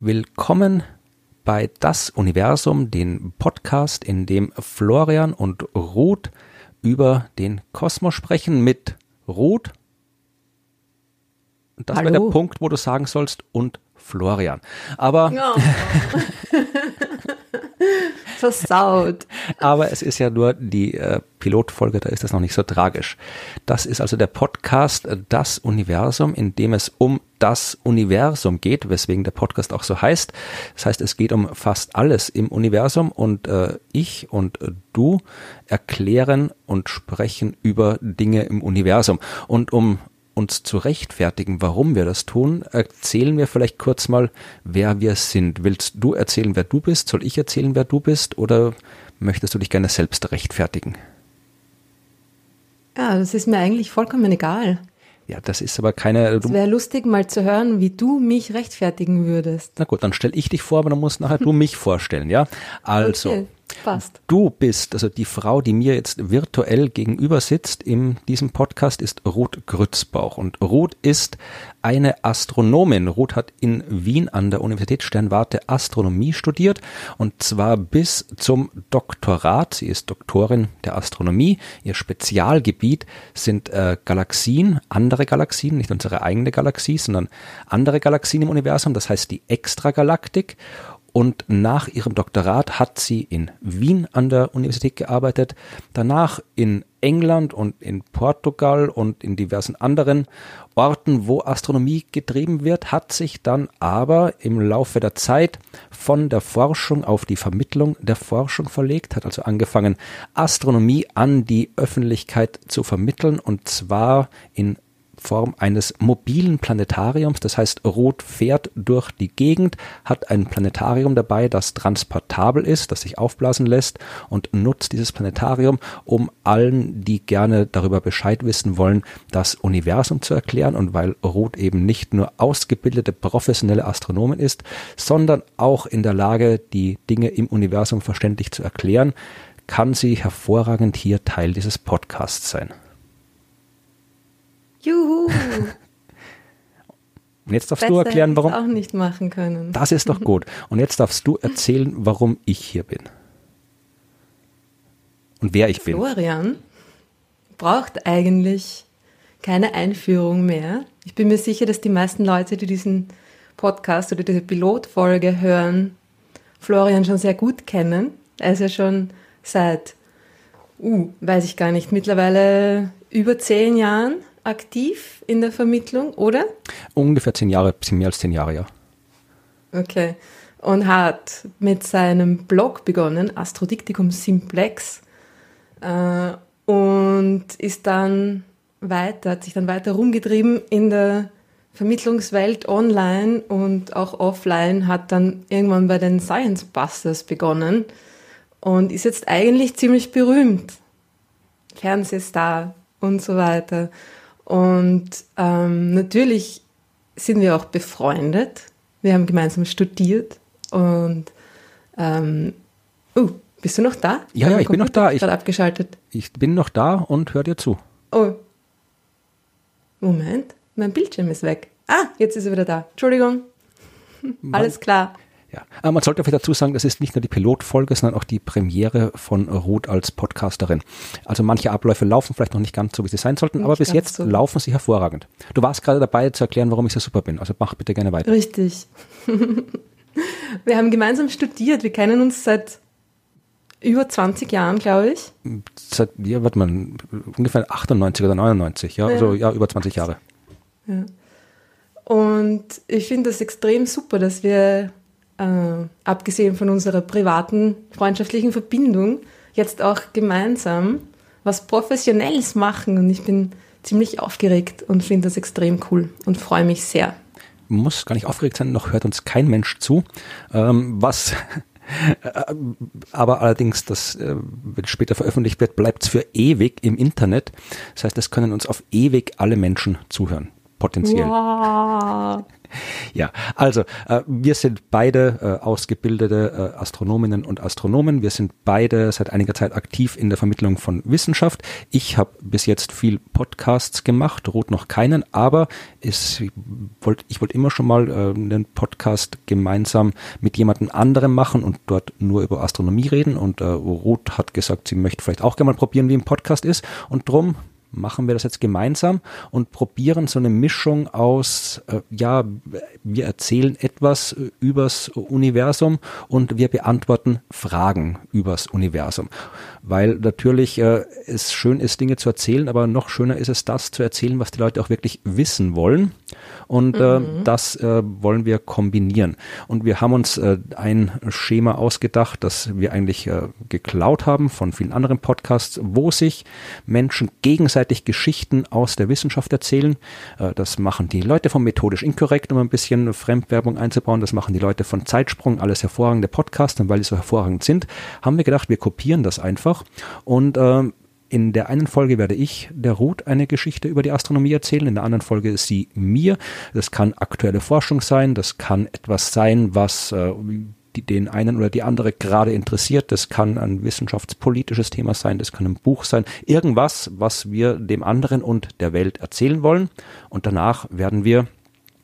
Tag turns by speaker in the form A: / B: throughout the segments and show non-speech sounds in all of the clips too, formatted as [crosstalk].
A: Willkommen bei Das Universum, den Podcast, in dem Florian und Ruth über den Kosmos sprechen mit Ruth. Das wäre der Punkt, wo du sagen sollst und Florian. Aber oh. [laughs]
B: versaut.
A: Aber es ist ja nur die äh, Pilotfolge, da ist das noch nicht so tragisch. Das ist also der Podcast äh, Das Universum, in dem es um das Universum geht, weswegen der Podcast auch so heißt. Das heißt, es geht um fast alles im Universum und äh, ich und äh, du erklären und sprechen über Dinge im Universum. Und um uns zu rechtfertigen, warum wir das tun, erzählen wir vielleicht kurz mal, wer wir sind. Willst du erzählen, wer du bist? Soll ich erzählen, wer du bist? Oder möchtest du dich gerne selbst rechtfertigen?
B: Ja, das ist mir eigentlich vollkommen egal.
A: Ja, das ist aber keine.
B: Es wäre lustig, mal zu hören, wie du mich rechtfertigen würdest.
A: Na gut, dann stell ich dich vor, aber dann musst nachher du mich vorstellen, ja? Also. Okay.
B: Passt.
A: Du bist, also die Frau, die mir jetzt virtuell gegenüber sitzt in diesem Podcast, ist Ruth Grützbauch. Und Ruth ist eine Astronomin. Ruth hat in Wien an der Universität Sternwarte Astronomie studiert und zwar bis zum Doktorat. Sie ist Doktorin der Astronomie. Ihr Spezialgebiet sind äh, Galaxien, andere Galaxien, nicht unsere eigene Galaxie, sondern andere Galaxien im Universum, das heißt die Extragalaktik und nach ihrem Doktorat hat sie in Wien an der Universität gearbeitet, danach in England und in Portugal und in diversen anderen Orten, wo Astronomie getrieben wird, hat sich dann aber im Laufe der Zeit von der Forschung auf die Vermittlung der Forschung verlegt, hat also angefangen, Astronomie an die Öffentlichkeit zu vermitteln und zwar in Form eines mobilen Planetariums. Das heißt, Rot fährt durch die Gegend, hat ein Planetarium dabei, das transportabel ist, das sich aufblasen lässt und nutzt dieses Planetarium, um allen, die gerne darüber Bescheid wissen wollen, das Universum zu erklären. Und weil Rot eben nicht nur ausgebildete professionelle Astronomen ist, sondern auch in der Lage, die Dinge im Universum verständlich zu erklären, kann sie hervorragend hier Teil dieses Podcasts sein.
B: Juhu!
A: Und jetzt darfst Besser du erklären, warum.
B: auch nicht machen können.
A: Das ist doch gut. Und jetzt darfst du erzählen, warum ich hier bin. Und wer ich bin.
B: Florian braucht eigentlich keine Einführung mehr. Ich bin mir sicher, dass die meisten Leute, die diesen Podcast oder diese Pilotfolge hören, Florian schon sehr gut kennen. Er ist ja schon seit, uh, weiß ich gar nicht, mittlerweile über zehn Jahren aktiv in der Vermittlung, oder?
A: Ungefähr zehn Jahre, bisschen mehr als zehn Jahre, ja.
B: Okay. Und hat mit seinem Blog begonnen, Astrodiktikum Simplex, äh, und ist dann weiter, hat sich dann weiter rumgetrieben in der Vermittlungswelt online und auch offline, hat dann irgendwann bei den Science Busters begonnen und ist jetzt eigentlich ziemlich berühmt. Fernsehstar und so weiter. Und ähm, natürlich sind wir auch befreundet. Wir haben gemeinsam studiert und ähm, uh, bist du noch da?
A: Ja, ja, ich bin noch da.
B: Ich,
A: abgeschaltet. Ich bin noch da und höre dir zu.
B: Oh. Moment, mein Bildschirm ist weg. Ah, jetzt ist er wieder da. Entschuldigung. Alles klar.
A: Ja, aber man sollte vielleicht dazu sagen, das ist nicht nur die Pilotfolge, sondern auch die Premiere von Ruth als Podcasterin. Also manche Abläufe laufen vielleicht noch nicht ganz so, wie sie sein sollten, nicht aber bis jetzt so. laufen sie hervorragend. Du warst gerade dabei zu erklären, warum ich so super bin. Also mach bitte gerne weiter.
B: Richtig. [laughs] wir haben gemeinsam studiert. Wir kennen uns seit über 20 Jahren, glaube ich.
A: Seit, ja, warte mal, ungefähr 98 oder 99, ja, ja. also ja, über 20 Jahre.
B: Ja. Und ich finde das extrem super, dass wir äh, abgesehen von unserer privaten freundschaftlichen Verbindung, jetzt auch gemeinsam was Professionelles machen. Und ich bin ziemlich aufgeregt und finde das extrem cool und freue mich sehr.
A: Muss gar nicht aufgeregt sein, noch hört uns kein Mensch zu. Ähm, was [laughs] aber allerdings, das, äh, wenn später veröffentlicht wird, bleibt es für ewig im Internet. Das heißt, es können uns auf ewig alle Menschen zuhören potenziell.
B: Wow.
A: Ja, also äh, wir sind beide äh, ausgebildete äh, Astronominnen und Astronomen. Wir sind beide seit einiger Zeit aktiv in der Vermittlung von Wissenschaft. Ich habe bis jetzt viel Podcasts gemacht, Ruth noch keinen, aber es, ich wollte wollt immer schon mal äh, einen Podcast gemeinsam mit jemandem anderem machen und dort nur über Astronomie reden. Und äh, Ruth hat gesagt, sie möchte vielleicht auch gerne mal probieren, wie ein Podcast ist. Und drum machen wir das jetzt gemeinsam und probieren so eine Mischung aus, äh, ja, wir erzählen etwas übers Universum und wir beantworten Fragen übers Universum. Weil natürlich äh, es schön ist, Dinge zu erzählen, aber noch schöner ist es, das zu erzählen, was die Leute auch wirklich wissen wollen. Und äh, mhm. das äh, wollen wir kombinieren. Und wir haben uns äh, ein Schema ausgedacht, das wir eigentlich äh, geklaut haben von vielen anderen Podcasts, wo sich Menschen gegenseitig Geschichten aus der Wissenschaft erzählen. Äh, das machen die Leute von Methodisch Inkorrekt, um ein bisschen Fremdwerbung einzubauen. Das machen die Leute von Zeitsprung, alles hervorragende Podcasts. Und weil die so hervorragend sind, haben wir gedacht, wir kopieren das einfach und äh, in der einen Folge werde ich der Ruth eine Geschichte über die Astronomie erzählen, in der anderen Folge ist sie mir. Das kann aktuelle Forschung sein, das kann etwas sein, was äh, die, den einen oder die andere gerade interessiert. Das kann ein wissenschaftspolitisches Thema sein, das kann ein Buch sein, irgendwas, was wir dem anderen und der Welt erzählen wollen. Und danach werden wir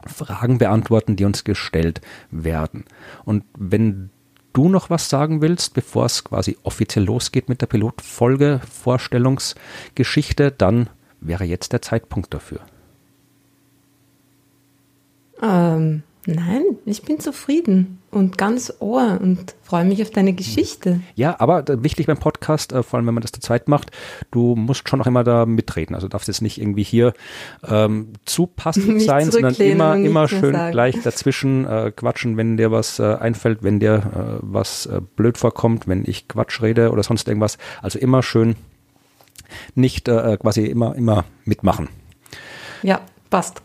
A: Fragen beantworten, die uns gestellt werden. Und wenn du noch was sagen willst, bevor es quasi offiziell losgeht mit der Pilotfolge, Vorstellungsgeschichte, dann wäre jetzt der Zeitpunkt dafür.
B: Ähm, nein, ich bin zufrieden und ganz ohr und freue mich auf deine Geschichte.
A: Ja, aber wichtig beim Podcast, äh, vor allem wenn man das zu zweit macht, du musst schon noch immer da mitreden. Also darfst jetzt nicht irgendwie hier ähm, zu passiv sein, sondern immer, immer schön gleich dazwischen äh, quatschen, wenn dir was äh, einfällt, wenn dir äh, was äh, blöd vorkommt, wenn ich Quatsch rede oder sonst irgendwas. Also immer schön nicht äh, quasi immer, immer mitmachen.
B: Ja, passt.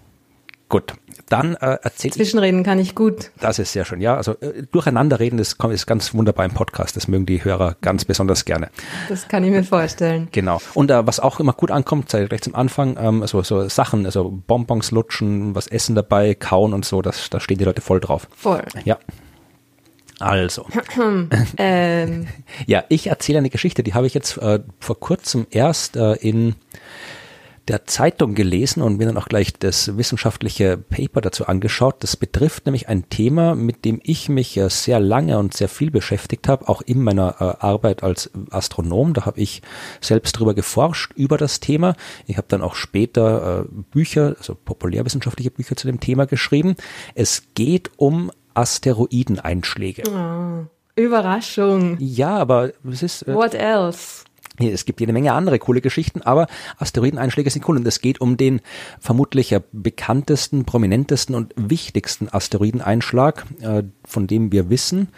A: Gut, dann äh, erzählt
B: Zwischenreden kann ich gut.
A: Das ist sehr schön, ja. Also äh, durcheinanderreden ist, ist ganz wunderbar im Podcast. Das mögen die Hörer ganz besonders gerne.
B: Das kann ich mir vorstellen.
A: Genau. Und äh, was auch immer gut ankommt, sei rechts am Anfang, ähm, so, so Sachen, also Bonbons lutschen, was essen dabei, kauen und so, das, da stehen die Leute voll drauf.
B: Voll.
A: Ja. Also. [clears throat] ähm. [laughs] Ja, ich erzähle eine Geschichte, die habe ich jetzt äh, vor kurzem erst äh, in der Zeitung gelesen und mir dann auch gleich das wissenschaftliche Paper dazu angeschaut. Das betrifft nämlich ein Thema, mit dem ich mich sehr lange und sehr viel beschäftigt habe, auch in meiner äh, Arbeit als Astronom. Da habe ich selbst drüber geforscht über das Thema. Ich habe dann auch später äh, Bücher, also populärwissenschaftliche Bücher zu dem Thema geschrieben. Es geht um Asteroideneinschläge.
B: Oh, Überraschung.
A: Ja, aber es ist.
B: Äh, What else?
A: Es gibt jede Menge andere coole Geschichten, aber Asteroideneinschläge sind cool und es geht um den vermutlich bekanntesten, prominentesten und wichtigsten Asteroideneinschlag, äh, von dem wir wissen.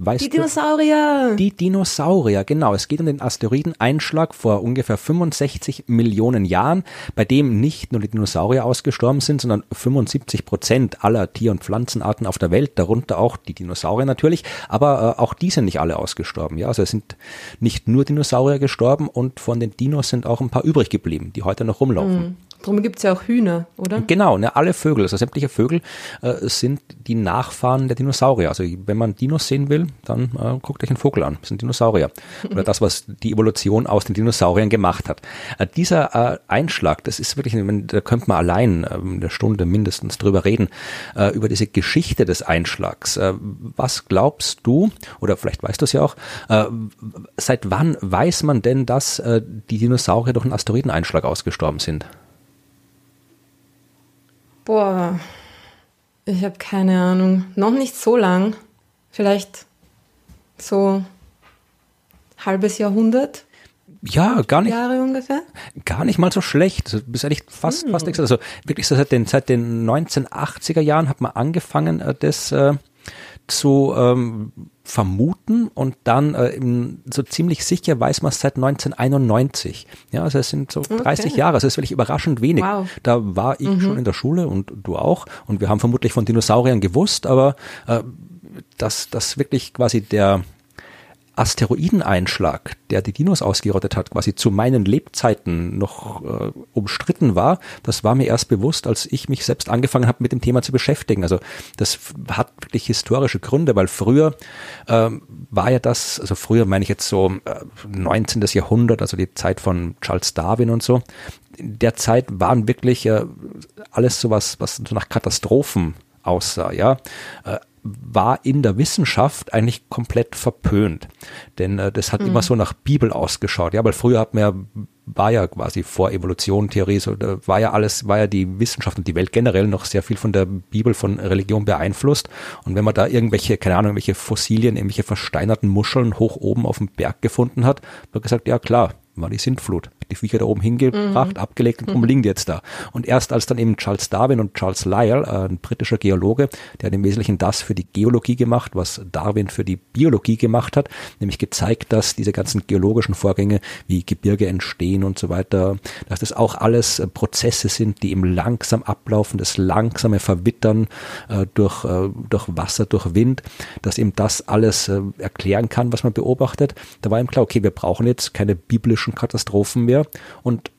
B: Weißt die Dinosaurier.
A: Du, die Dinosaurier, genau. Es geht um den Asteroideneinschlag vor ungefähr 65 Millionen Jahren, bei dem nicht nur die Dinosaurier ausgestorben sind, sondern 75 Prozent aller Tier- und Pflanzenarten auf der Welt, darunter auch die Dinosaurier natürlich, aber äh, auch die sind nicht alle ausgestorben. Ja, also es sind nicht nur Dinosaurier gestorben und von den Dinos sind auch ein paar übrig geblieben, die heute noch rumlaufen. Mhm.
B: Darum gibt es ja auch Hühner, oder?
A: Genau, ne, alle Vögel, also sämtliche Vögel äh, sind die Nachfahren der Dinosaurier. Also wenn man Dinos sehen will, dann äh, guckt euch einen Vogel an. Das sind Dinosaurier. [laughs] Oder das, was die Evolution aus den Dinosauriern gemacht hat. Äh, dieser äh, Einschlag, das ist wirklich, da könnte man allein eine Stunde mindestens drüber reden, äh, über diese Geschichte des Einschlags. Äh, was glaubst du, oder vielleicht weißt du es ja auch, seit wann weiß man denn, dass die Dinosaurier durch einen Asteroideneinschlag ausgestorben sind?
B: Boah, ich habe keine Ahnung. Noch nicht so lang. Vielleicht so halbes Jahrhundert.
A: Ja, gar nicht.
B: Jahre ungefähr?
A: Gar nicht mal so schlecht. Also, bist eigentlich fast, hm. fast nichts. Also wirklich so seit den, seit den 1980er Jahren hat man angefangen, äh, das äh, zu ähm, vermuten und dann äh, so ziemlich sicher weiß man es seit 1991. Ja, also es sind so 30 okay. Jahre, also es ist wirklich überraschend wenig. Wow. Da war ich mhm. schon in der Schule und du auch und wir haben vermutlich von Dinosauriern gewusst, aber äh, dass das wirklich quasi der Asteroideneinschlag, der die Dinos ausgerottet hat, quasi zu meinen Lebzeiten noch äh, umstritten war, das war mir erst bewusst, als ich mich selbst angefangen habe, mit dem Thema zu beschäftigen. Also das hat wirklich historische Gründe, weil früher ähm, war ja das, also früher meine ich jetzt so äh, 19. Jahrhundert, also die Zeit von Charles Darwin und so, in der Zeit waren wirklich äh, alles sowas, was so nach Katastrophen aussah, ja. Äh, war in der Wissenschaft eigentlich komplett verpönt. Denn äh, das hat mhm. immer so nach Bibel ausgeschaut. Ja, weil früher hat man ja, war ja quasi vor Evolution, Theorie, so, da war ja alles, war ja die Wissenschaft und die Welt generell noch sehr viel von der Bibel, von Religion beeinflusst. Und wenn man da irgendwelche, keine Ahnung, irgendwelche Fossilien, irgendwelche versteinerten Muscheln hoch oben auf dem Berg gefunden hat, wird gesagt, ja klar, war die Sintflut. Die Viecher da oben hingebracht, mhm. abgelegt und mhm. liegen jetzt da. Und erst als dann eben Charles Darwin und Charles Lyell, äh, ein britischer Geologe, der hat im Wesentlichen das für die Geologie gemacht, was Darwin für die Biologie gemacht hat, nämlich gezeigt, dass diese ganzen geologischen Vorgänge wie Gebirge entstehen und so weiter, dass das auch alles äh, Prozesse sind, die eben langsam ablaufen, das langsame Verwittern äh, durch, äh, durch Wasser, durch Wind, dass eben das alles äh, erklären kann, was man beobachtet. Da war ihm klar, okay, wir brauchen jetzt keine biblischen Katastrophen mehr und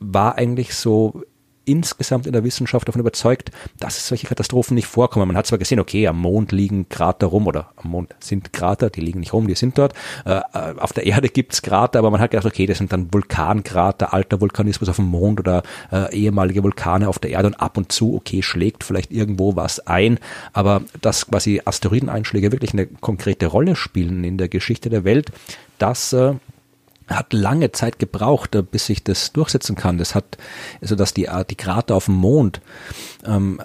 A: war eigentlich so insgesamt in der Wissenschaft davon überzeugt, dass solche Katastrophen nicht vorkommen. Man hat zwar gesehen, okay, am Mond liegen Krater rum oder am Mond sind Krater, die liegen nicht rum, die sind dort. Äh, äh auf der Erde gibt's Krater, aber man hat gedacht, okay, das sind dann Vulkankrater, alter Vulkanismus auf dem Mond oder äh, ehemalige Vulkane auf der Erde und ab und zu, okay, schlägt vielleicht irgendwo was ein, aber dass quasi Asteroideneinschläge wirklich eine konkrete Rolle spielen in der Geschichte der Welt, das äh, hat lange Zeit gebraucht, äh, bis sich das durchsetzen kann. Das hat, also dass die, die Krater auf dem Mond ähm,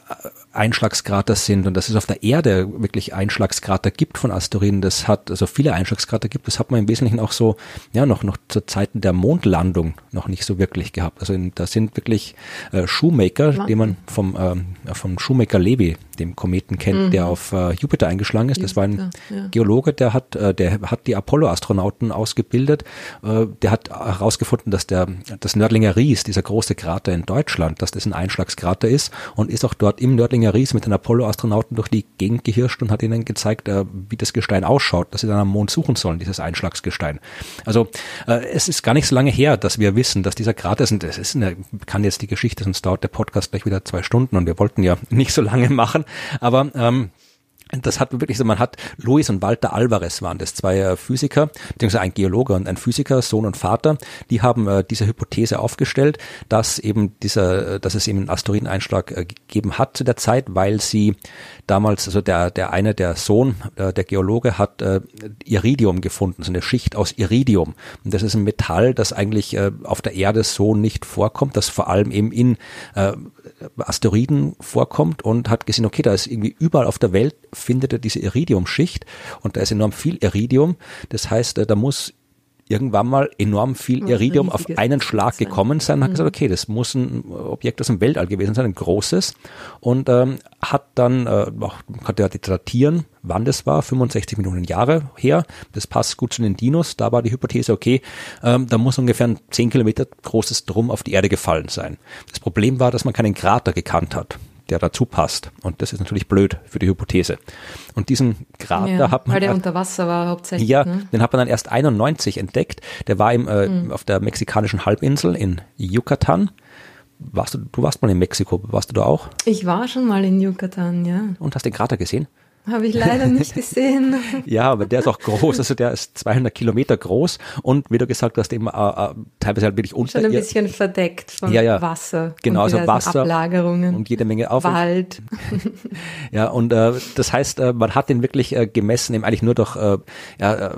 A: Einschlagskrater sind und dass es auf der Erde wirklich Einschlagskrater gibt von Asteroiden, das hat, also viele Einschlagskrater gibt, das hat man im Wesentlichen auch so, ja, noch, noch zu Zeiten der Mondlandung noch nicht so wirklich gehabt. Also in, da sind wirklich äh, Shoemaker, die man vom, äh, vom Shoemaker Levy, dem Kometen kennt, mhm. der auf äh, Jupiter eingeschlagen ist. Das war ein ja. Geologe, der hat, äh, der hat die Apollo-Astronauten ausgebildet. Äh, der hat herausgefunden, dass der, das Nördlinger Ries, dieser große Krater in Deutschland, dass das ein Einschlagskrater ist und ist auch dort im Nördlinger Ries mit den Apollo-Astronauten durch die Gegend gehirscht und hat ihnen gezeigt, äh, wie das Gestein ausschaut, dass sie dann am Mond suchen sollen, dieses Einschlagsgestein. Also äh, es ist gar nicht so lange her, dass wir wissen, dass dieser Krater ist, und das ist eine, kann jetzt die Geschichte, sonst dauert der Podcast gleich wieder zwei Stunden und wir wollten ja [laughs] nicht so lange machen, aber ähm, das hat wirklich so, man hat Luis und Walter Alvarez waren das, zwei äh, Physiker, beziehungsweise ein Geologe und ein Physiker, Sohn und Vater, die haben äh, diese Hypothese aufgestellt, dass eben dieser, äh, dass es eben einen Asteroideneinschlag äh, gegeben hat zu der Zeit, weil sie damals, also der, der eine, der Sohn, äh, der Geologe hat äh, Iridium gefunden, so eine Schicht aus Iridium. Und das ist ein Metall, das eigentlich äh, auf der Erde so nicht vorkommt, das vor allem eben in äh, Asteroiden vorkommt und hat gesehen, okay, da ist irgendwie überall auf der Welt findet er diese Iridiumschicht und da ist enorm viel Iridium. Das heißt, äh, da muss irgendwann mal enorm viel Iridium auf einen Schlag sein. gekommen sein und hat mhm. gesagt, okay, das muss ein Objekt aus dem Weltall gewesen sein, ein großes und ähm, hat dann, äh, konnte ja datieren, wann das war, 65 Millionen Jahre her, das passt gut zu den Dinos, da war die Hypothese, okay, ähm, da muss ungefähr ein 10 Kilometer großes Drum auf die Erde gefallen sein. Das Problem war, dass man keinen Krater gekannt hat der dazu passt. Und das ist natürlich blöd für die Hypothese. Und diesen Krater ja, hat man.
B: Weil der unter Wasser war hauptsächlich.
A: Ja, ne? den hat man dann erst 91 entdeckt. Der war im, äh, mhm. auf der mexikanischen Halbinsel in Yucatan. Warst du, du warst mal in Mexiko, warst du da auch?
B: Ich war schon mal in Yucatan, ja.
A: Und hast den Krater gesehen?
B: Habe ich leider [laughs] nicht gesehen.
A: ja, aber der ist auch groß, also der ist 200 Kilometer groß und wie du gesagt hast, eben äh, äh, teilweise halt wirklich unter.
B: Schon ein bisschen verdeckt von
A: ja, ja.
B: Wasser.
A: Genau, also Wasser.
B: Ablagerungen.
A: Und jede Menge auf.
B: Wald. [laughs]
A: ja, und äh, das heißt, äh, man hat den wirklich äh, gemessen, eben eigentlich nur durch, äh, ja, äh,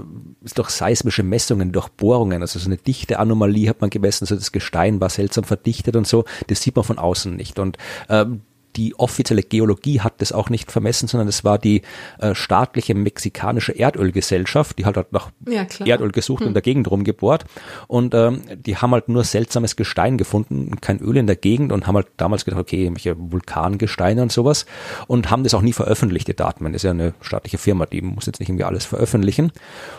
A: durch seismische Messungen, durch Bohrungen, also so eine dichte Anomalie hat man gemessen, also das Gestein war seltsam verdichtet und so, das sieht man von außen nicht. Und äh, die offizielle Geologie hat das auch nicht vermessen, sondern es war die äh, staatliche mexikanische Erdölgesellschaft, die halt, halt nach ja, Erdöl gesucht hm. und in der Gegend rumgebohrt. Und ähm, die haben halt nur seltsames Gestein gefunden, kein Öl in der Gegend und haben halt damals gedacht, okay, welche Vulkangesteine und sowas und haben das auch nie veröffentlicht, die Daten. Das ist ja eine staatliche Firma, die muss jetzt nicht irgendwie alles veröffentlichen.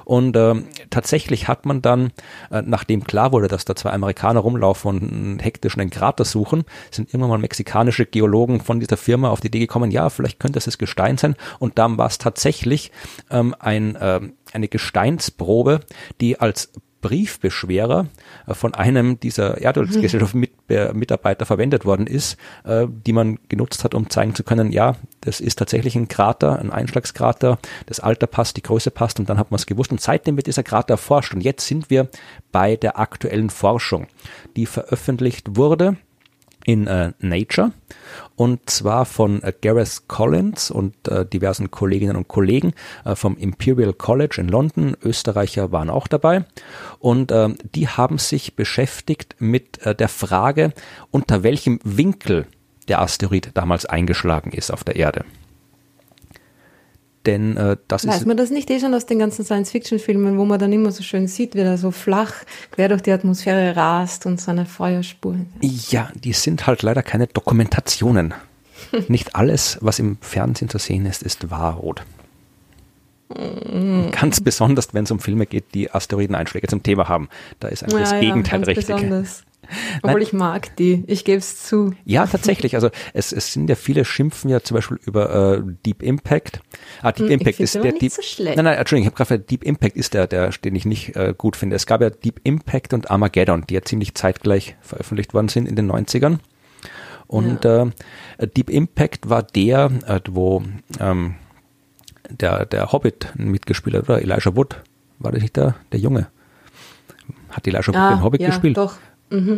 A: Und ähm, tatsächlich hat man dann, äh, nachdem klar wurde, dass da zwei Amerikaner rumlaufen und einen hektischen Krater suchen, sind irgendwann mal mexikanische Geologen von dieser Firma auf die Idee gekommen, ja, vielleicht könnte es das Gestein sein. Und dann war es tatsächlich ähm, ein, äh, eine Gesteinsprobe, die als Briefbeschwerer äh, von einem dieser Erdölgesellschaft mit, äh, verwendet worden ist, äh, die man genutzt hat, um zeigen zu können, ja, das ist tatsächlich ein Krater, ein Einschlagskrater, das Alter passt, die Größe passt und dann hat man es gewusst. Und seitdem wird dieser Krater erforscht. Und jetzt sind wir bei der aktuellen Forschung, die veröffentlicht wurde in äh, Nature und zwar von äh, Gareth Collins und äh, diversen Kolleginnen und Kollegen äh, vom Imperial College in London. Österreicher waren auch dabei und äh, die haben sich beschäftigt mit äh, der Frage, unter welchem Winkel der Asteroid damals eingeschlagen ist auf der Erde. Denn äh, das
B: Weiß
A: ist.
B: man das nicht eh schon aus den ganzen Science-Fiction-Filmen, wo man dann immer so schön sieht, wie er so flach quer durch die Atmosphäre rast und seine Feuerspuren.
A: Ja, die sind halt leider keine Dokumentationen. [laughs] nicht alles, was im Fernsehen zu sehen ist, ist wahrrot. Ganz besonders, wenn es um Filme geht, die Asteroideneinschläge zum Thema haben. Da ist eigentlich das Gegenteil
B: ganz
A: richtig.
B: Besonders. Obwohl
A: Nein.
B: ich mag die, ich gebe es zu.
A: Ja, tatsächlich. Also es, es sind ja viele schimpfen ja zum Beispiel über äh, Deep Impact. Ah, Deep
B: Hm,
A: Impact ist der Deep.
B: so schlecht.
A: Nein, nein, Entschuldigung, ich habe gerade Deep Impact ist der, der, den ich nicht äh, gut finde. Es gab ja Deep Impact und Armageddon, die ja ziemlich zeitgleich veröffentlicht worden sind in den 90ern. Und äh, Deep Impact war der, äh, wo ähm, der, der Hobbit mitgespielt hat, oder Elijah Wood, war das nicht der, der Junge? Hat Elijah Wood den Hobbit
B: ja,
A: gespielt?
B: Doch.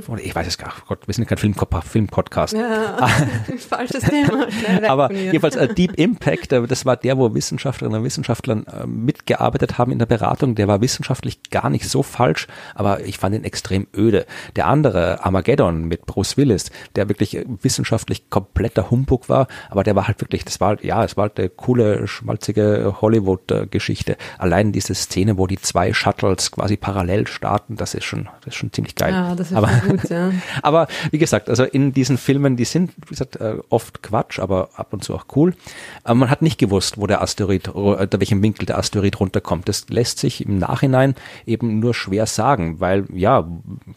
A: Oder ich weiß es gar nicht. Gott, wir sind kein Film Filmpodcast.
B: Ja, [laughs] falsches Thema.
A: Aber jedenfalls äh, Deep Impact, äh, das war der, wo Wissenschaftlerinnen und Wissenschaftler äh, mitgearbeitet haben in der Beratung. Der war wissenschaftlich gar nicht so falsch, aber ich fand ihn extrem öde. Der andere, Armageddon mit Bruce Willis, der wirklich äh, wissenschaftlich kompletter Humbug war, aber der war halt wirklich, das war halt, ja, es war halt eine coole, schmalzige Hollywood-Geschichte. Allein diese Szene, wo die zwei Shuttles quasi parallel starten, das ist schon, das ist schon ziemlich geil.
B: Ja, das ist
A: aber,
B: gut, ja. [laughs]
A: aber wie gesagt, also in diesen Filmen, die sind, wie gesagt, äh, oft Quatsch, aber ab und zu auch cool. Aber man hat nicht gewusst, wo der Asteroid, äh, unter welchem Winkel der Asteroid runterkommt. Das lässt sich im Nachhinein eben nur schwer sagen, weil, ja,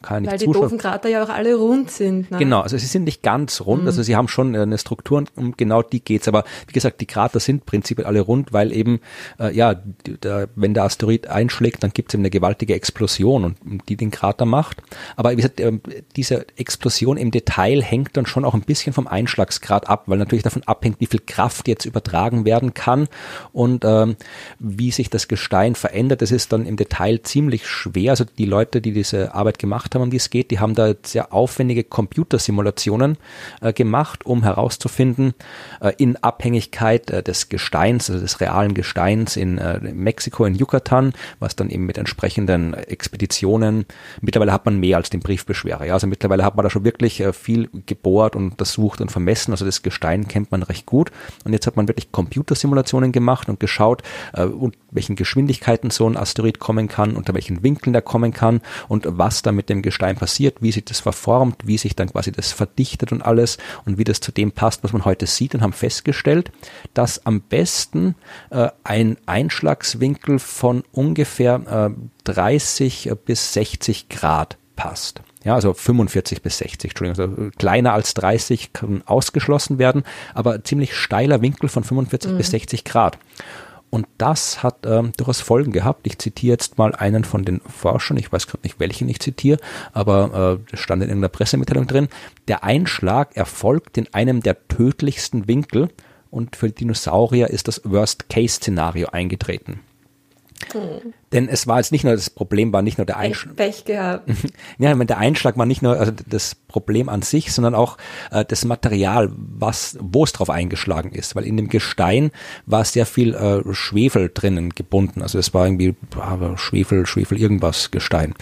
A: kann ja nicht
B: Weil die doofen Krater ja auch alle rund sind. Ne?
A: Genau, also sie sind nicht ganz rund, also sie haben schon äh, eine Struktur und um genau die geht's. Aber wie gesagt, die Krater sind prinzipiell alle rund, weil eben, äh, ja, der, wenn der Asteroid einschlägt, dann gibt's eben eine gewaltige Explosion und die den Krater macht. Aber wie gesagt, diese Explosion im Detail hängt dann schon auch ein bisschen vom Einschlagsgrad ab, weil natürlich davon abhängt, wie viel Kraft jetzt übertragen werden kann und ähm, wie sich das Gestein verändert. Das ist dann im Detail ziemlich schwer. Also die Leute, die diese Arbeit gemacht haben, um die es geht, die haben da sehr aufwendige Computersimulationen äh, gemacht, um herauszufinden, äh, in Abhängigkeit äh, des Gesteins, also des realen Gesteins in, äh, in Mexiko, in Yucatan, was dann eben mit entsprechenden Expeditionen, mittlerweile hat man mehr als den Briefbeschwerer. Ja, also mittlerweile hat man da schon wirklich äh, viel gebohrt und untersucht und vermessen. Also das Gestein kennt man recht gut. Und jetzt hat man wirklich Computersimulationen gemacht und geschaut, äh, und welchen Geschwindigkeiten so ein Asteroid kommen kann, unter welchen Winkeln der kommen kann und was da mit dem Gestein passiert, wie sich das verformt, wie sich dann quasi das verdichtet und alles und wie das zu dem passt, was man heute sieht und haben festgestellt, dass am besten äh, ein Einschlagswinkel von ungefähr äh, 30 bis 60 Grad passt. Ja, also 45 bis 60, Entschuldigung, also kleiner als 30 kann ausgeschlossen werden, aber ziemlich steiler Winkel von 45 bis 60 Grad. Und das hat ähm, durchaus Folgen gehabt. Ich zitiere jetzt mal einen von den Forschern, ich weiß gerade nicht, welchen ich zitiere, aber äh, stand in irgendeiner Pressemitteilung drin. Der Einschlag erfolgt in einem der tödlichsten Winkel und für Dinosaurier ist das Worst-Case-Szenario eingetreten. Denn es war jetzt nicht nur, das Problem war nicht nur der Einschlag.
B: Pech gehabt. [laughs]
A: Ja, der Einschlag war nicht nur also das Problem an sich, sondern auch äh, das Material, was, wo es drauf eingeschlagen ist. Weil in dem Gestein war sehr viel äh, Schwefel drinnen gebunden. Also es war irgendwie ah, Schwefel, Schwefel irgendwas Gestein.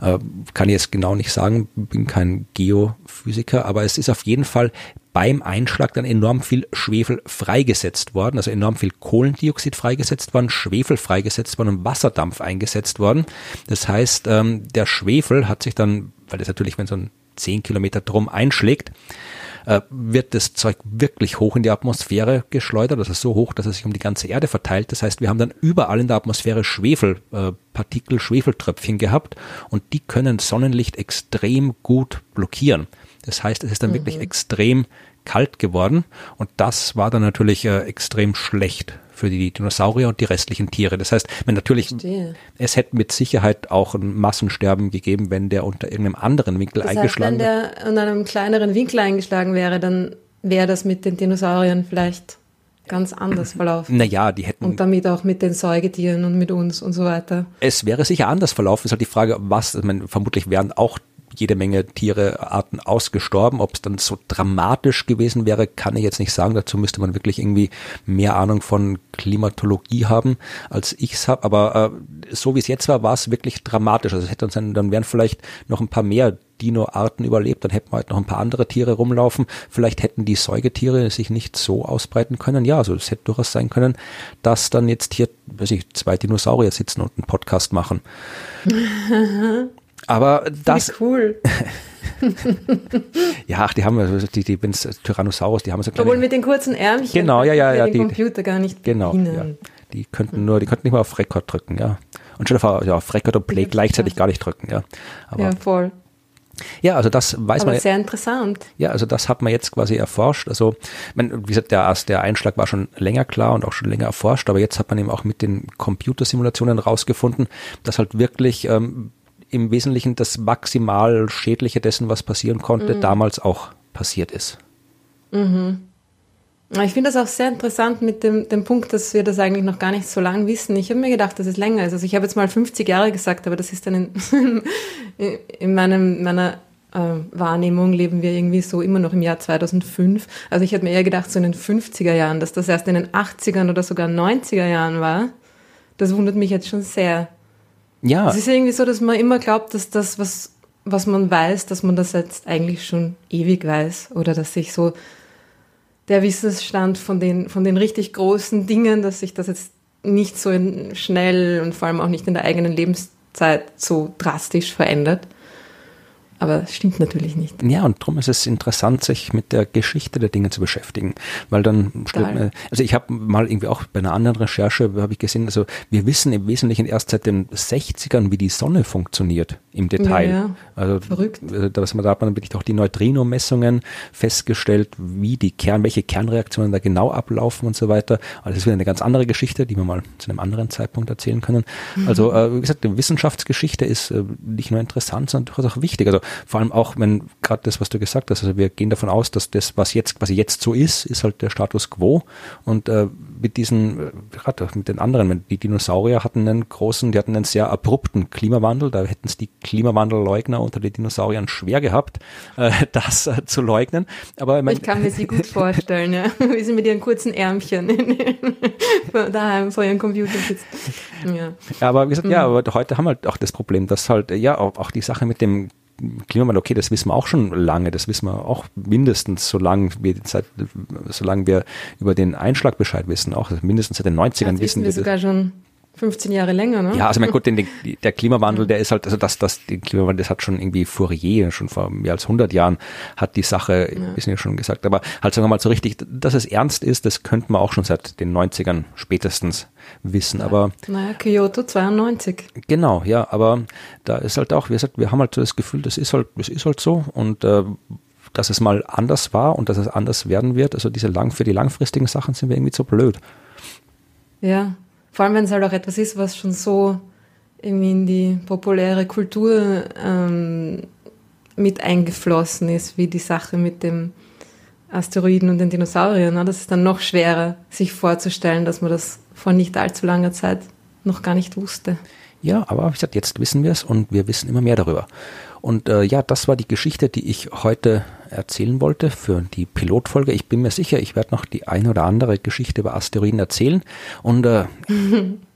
A: Äh, kann ich jetzt genau nicht sagen, bin kein Geophysiker, aber es ist auf jeden Fall beim Einschlag dann enorm viel Schwefel freigesetzt worden, also enorm viel Kohlendioxid freigesetzt worden, Schwefel freigesetzt worden und Wasserdampf eingesetzt worden. Das heißt, ähm, der Schwefel hat sich dann, weil das natürlich, wenn so ein 10 Kilometer drum einschlägt, äh, wird das Zeug wirklich hoch in die Atmosphäre geschleudert, also so hoch, dass es sich um die ganze Erde verteilt. Das heißt, wir haben dann überall in der Atmosphäre Schwefelpartikel, Schwefeltröpfchen gehabt und die können Sonnenlicht extrem gut blockieren. Das heißt, es ist dann wirklich extrem kalt geworden und das war dann natürlich äh, extrem schlecht für die Dinosaurier und die restlichen Tiere. Das heißt, wenn natürlich, Verstehe. es hätte mit Sicherheit auch ein Massensterben gegeben, wenn der unter irgendeinem anderen Winkel das heißt, eingeschlagen
B: wäre. Wenn der in einem kleineren Winkel eingeschlagen wäre, dann wäre das mit den Dinosauriern vielleicht ganz anders [clears throat] verlaufen.
A: Naja, die hätten.
B: Und damit auch mit den Säugetieren und mit uns und so weiter.
A: Es wäre sicher anders verlaufen. Ist halt die Frage, was, ich meine, vermutlich wären auch jede Menge Tiere, Arten ausgestorben. Ob es dann so dramatisch gewesen wäre, kann ich jetzt nicht sagen. Dazu müsste man wirklich irgendwie mehr Ahnung von Klimatologie haben, als ich's habe. Aber äh, so wie es jetzt war, war es wirklich dramatisch. Also es hätte uns dann, dann wären vielleicht noch ein paar mehr Dino-Arten überlebt, dann hätten wir halt noch ein paar andere Tiere rumlaufen. Vielleicht hätten die Säugetiere sich nicht so ausbreiten können. Ja, also es hätte durchaus sein können, dass dann jetzt hier, weiß ich, zwei Dinosaurier sitzen und einen Podcast machen. [laughs] Aber das.
B: Wie cool. [laughs]
A: ja, ach, die haben die, die, die Tyrannosaurus, die haben so
B: kleine. Obwohl mit den kurzen Ärmchen.
A: Genau, ja, ja, ja.
B: Die Computer gar nicht.
A: Genau. Ja, die könnten nur, die könnten nicht mal auf Rekord drücken, ja. Und schon auf, ja, auf Rekord und Play gleichzeitig gar nicht drücken, ja.
B: Aber, ja, voll.
A: Ja, also das weiß
B: Aber
A: man.
B: sehr interessant.
A: Ja, also das hat man jetzt quasi erforscht. Also, man, wie gesagt, der, der Einschlag war schon länger klar und auch schon länger erforscht, aber jetzt hat man eben auch mit den Computersimulationen rausgefunden, dass halt wirklich ähm, im Wesentlichen das maximal Schädliche dessen, was passieren konnte, mhm. damals auch passiert ist.
B: Mhm. Ich finde das auch sehr interessant mit dem, dem Punkt, dass wir das eigentlich noch gar nicht so lange wissen. Ich habe mir gedacht, dass es länger ist. Also ich habe jetzt mal 50 Jahre gesagt, aber das ist dann in, [laughs] in meinem, meiner äh, Wahrnehmung leben wir irgendwie so immer noch im Jahr 2005. Also ich hätte mir eher gedacht, so in den 50er Jahren, dass das erst in den 80ern oder sogar 90er Jahren war. Das wundert mich jetzt schon sehr.
A: Ja.
B: Es ist irgendwie so, dass man immer glaubt, dass das, was, was man weiß, dass man das jetzt eigentlich schon ewig weiß. Oder dass sich so der Wissensstand von den, von den richtig großen Dingen, dass sich das jetzt nicht so schnell und vor allem auch nicht in der eigenen Lebenszeit so drastisch verändert. Aber es stimmt natürlich nicht.
A: Ja, und darum ist es interessant, sich mit der Geschichte der Dinge zu beschäftigen. Weil dann, Total. also ich habe mal irgendwie auch bei einer anderen Recherche, habe ich gesehen, also wir wissen im Wesentlichen erst seit den 60ern, wie die Sonne funktioniert im Detail. Ja,
B: also verrückt.
A: Äh, da, da hat man wirklich auch die Neutrino-Messungen festgestellt, wie die Kern, welche Kernreaktionen da genau ablaufen und so weiter. Also das ist wieder eine ganz andere Geschichte, die wir mal zu einem anderen Zeitpunkt erzählen können. Mhm. Also äh, wie gesagt, die Wissenschaftsgeschichte ist äh, nicht nur interessant, sondern durchaus auch wichtig. Also vor allem auch, wenn gerade das, was du gesagt hast, also wir gehen davon aus, dass das, was jetzt quasi jetzt so ist, ist halt der Status quo. Und äh, mit diesen, äh, gerade mit den anderen, die Dinosaurier hatten einen großen, die hatten einen sehr abrupten Klimawandel, da hätten es die Klimawandelleugner unter den Dinosauriern schwer gehabt, äh, [laughs] das äh, zu leugnen. Aber
B: ich, mein, ich kann mir sie gut vorstellen, ja. [laughs] wie sie mit ihren kurzen Ärmchen [laughs] daheim vor ihrem Computer sitzen.
A: Ja. ja aber wie gesagt, mhm. ja, aber heute haben wir halt auch das Problem, dass halt, ja, auch, auch die Sache mit dem Klimawandel, okay, das wissen wir auch schon lange, das wissen wir auch mindestens, solange wir, seit, solange wir über den Einschlag Bescheid wissen, auch mindestens seit den 90ern
B: das wissen wir.
A: wir
B: sogar schon 15 Jahre länger, ne?
A: Ja, also mein Gott, den, den, [laughs] der Klimawandel, der ist halt, also das, das, den Klimawandel, das hat schon irgendwie Fourier, schon vor mehr als 100 Jahren, hat die Sache, ja. bisschen ja schon gesagt, aber halt sagen wir mal so richtig, dass es ernst ist, das könnten wir auch schon seit den 90ern spätestens wissen, ja. aber.
B: Naja, Kyoto 92.
A: Genau, ja, aber da ist halt auch, wie gesagt, wir haben halt so das Gefühl, das ist halt, das ist halt so und, äh, dass es mal anders war und dass es anders werden wird, also diese lang, für die langfristigen Sachen sind wir irgendwie zu blöd.
B: Ja, vor allem, wenn es halt auch etwas ist, was schon so irgendwie in die populäre Kultur ähm, mit eingeflossen ist, wie die Sache mit dem Asteroiden und den Dinosauriern. Ne? Das ist dann noch schwerer, sich vorzustellen, dass man das vor nicht allzu langer Zeit noch gar nicht wusste.
A: Ja, aber wie gesagt, jetzt wissen wir es und wir wissen immer mehr darüber. Und äh, ja, das war die Geschichte, die ich heute erzählen wollte für die Pilotfolge. Ich bin mir sicher, ich werde noch die ein oder andere Geschichte über Asteroiden erzählen. Und äh, [laughs]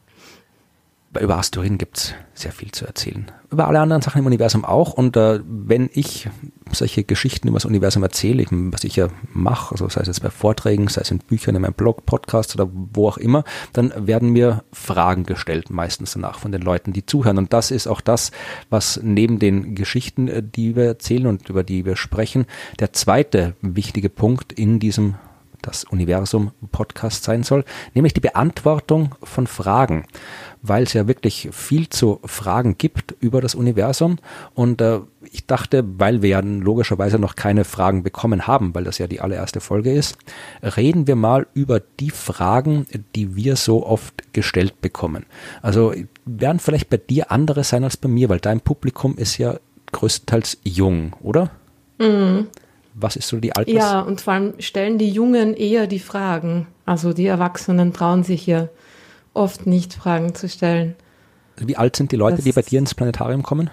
A: über Asteroiden gibt es sehr viel zu erzählen. Über alle anderen Sachen im Universum auch. Und äh, wenn ich solche Geschichten über das Universum erzähle, was ich ja mache, also sei es jetzt bei Vorträgen, sei es in Büchern, in meinem Blog, Podcast oder wo auch immer, dann werden mir Fragen gestellt, meistens danach von den Leuten, die zuhören. Und das ist auch das, was neben den Geschichten, äh, die wir erzählen und über die wir sprechen, der zweite wichtige Punkt in diesem das Universum Podcast sein soll, nämlich die Beantwortung von Fragen, weil es ja wirklich viel zu Fragen gibt über das Universum und äh, ich dachte, weil wir ja logischerweise noch keine Fragen bekommen haben, weil das ja die allererste Folge ist, reden wir mal über die Fragen, die wir so oft gestellt bekommen. Also werden vielleicht bei dir andere sein als bei mir, weil dein Publikum ist ja größtenteils jung, oder? Mhm. Was ist so die Alters?
B: Ja, und vor allem stellen die Jungen eher die Fragen. Also die Erwachsenen trauen sich ja oft nicht, Fragen zu stellen.
A: Wie alt sind die Leute, das, die bei dir ins Planetarium kommen?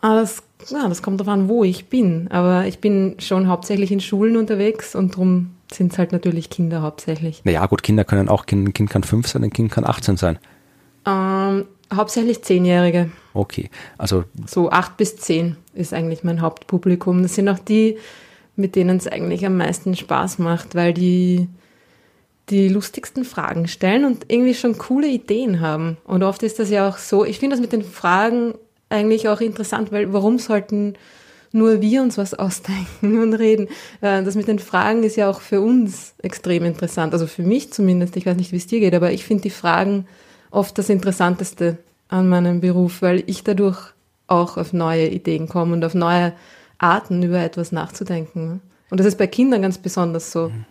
B: Ah, das, ja, das kommt darauf an, wo ich bin. Aber ich bin schon hauptsächlich in Schulen unterwegs und darum sind es halt natürlich Kinder hauptsächlich.
A: Naja, gut, Kinder können auch, ein Kind kann fünf sein, ein Kind kann 18 sein.
B: Ähm, hauptsächlich Zehnjährige.
A: Okay, also.
B: So acht bis zehn ist eigentlich mein Hauptpublikum. Das sind auch die, mit denen es eigentlich am meisten Spaß macht, weil die die lustigsten Fragen stellen und irgendwie schon coole Ideen haben. Und oft ist das ja auch so, ich finde das mit den Fragen eigentlich auch interessant, weil warum sollten nur wir uns was [laughs] ausdenken und reden? Äh, das mit den Fragen ist ja auch für uns extrem interessant. Also für mich zumindest, ich weiß nicht, wie es dir geht, aber ich finde die Fragen oft das Interessanteste an meinem Beruf, weil ich dadurch auch auf neue Ideen komme und auf neue Arten über etwas nachzudenken. Und das ist bei Kindern ganz besonders so. Mhm.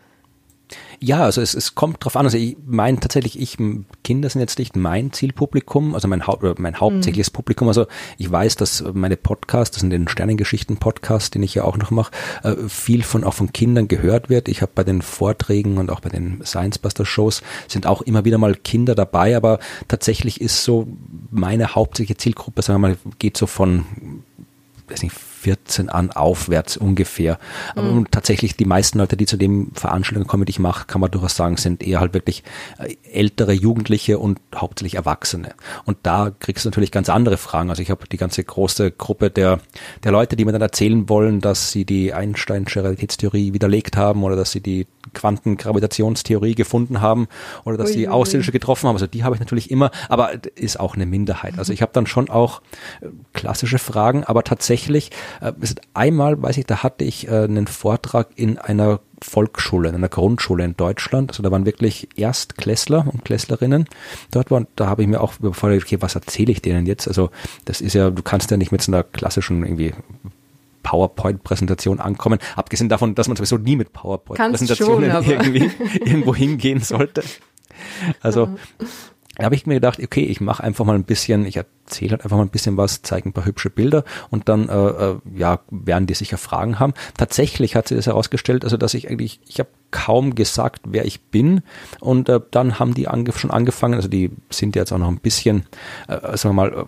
A: Ja, also es, es kommt drauf an. Also ich meine tatsächlich, ich Kinder sind jetzt nicht mein Zielpublikum, also mein, Haupt, mein hauptsächliches mhm. Publikum. Also ich weiß, dass meine Podcasts, das sind den Sternengeschichten-Podcast, den ich ja auch noch mache, äh, viel von auch von Kindern gehört wird. Ich habe bei den Vorträgen und auch bei den Science Buster Shows sind auch immer wieder mal Kinder dabei, aber tatsächlich ist so meine hauptsächliche Zielgruppe, sagen wir mal, geht so von weiß nicht, 14 an aufwärts ungefähr. Aber mhm. tatsächlich die meisten Leute, die zu den Veranstaltungen kommen, die ich mache, kann man durchaus sagen, sind eher halt wirklich äh, ältere Jugendliche und hauptsächlich Erwachsene. Und da kriegst du natürlich ganz andere Fragen. Also ich habe die ganze große Gruppe der, der Leute, die mir dann erzählen wollen, dass sie die Einsteinsche Realitätstheorie widerlegt haben oder dass sie die Quantengravitationstheorie gefunden haben oder dass ui, sie Außerirdische getroffen haben. Also die habe ich natürlich immer, aber ist auch eine Minderheit. Also ich habe dann schon auch äh, klassische Fragen, aber tatsächlich einmal, weiß ich, da hatte ich äh, einen Vortrag in einer Volksschule, in einer Grundschule in Deutschland. Also da waren wirklich Erstklässler und Klässlerinnen dort waren. Da habe ich mir auch überfordert, okay, was erzähle ich denen jetzt? Also das ist ja, du kannst ja nicht mit so einer klassischen irgendwie PowerPoint-Präsentation ankommen, abgesehen davon, dass man sowieso nie mit PowerPoint-Präsentationen [laughs] irgendwie irgendwo hingehen sollte. Also da habe ich mir gedacht, okay, ich mache einfach mal ein bisschen, ich erzähle halt einfach mal ein bisschen was, zeige ein paar hübsche Bilder und dann äh, äh, ja werden die sicher Fragen haben. Tatsächlich hat sie das herausgestellt, also dass ich eigentlich, ich habe kaum gesagt, wer ich bin und äh, dann haben die ange schon angefangen, also die sind jetzt auch noch ein bisschen, äh, sagen wir mal,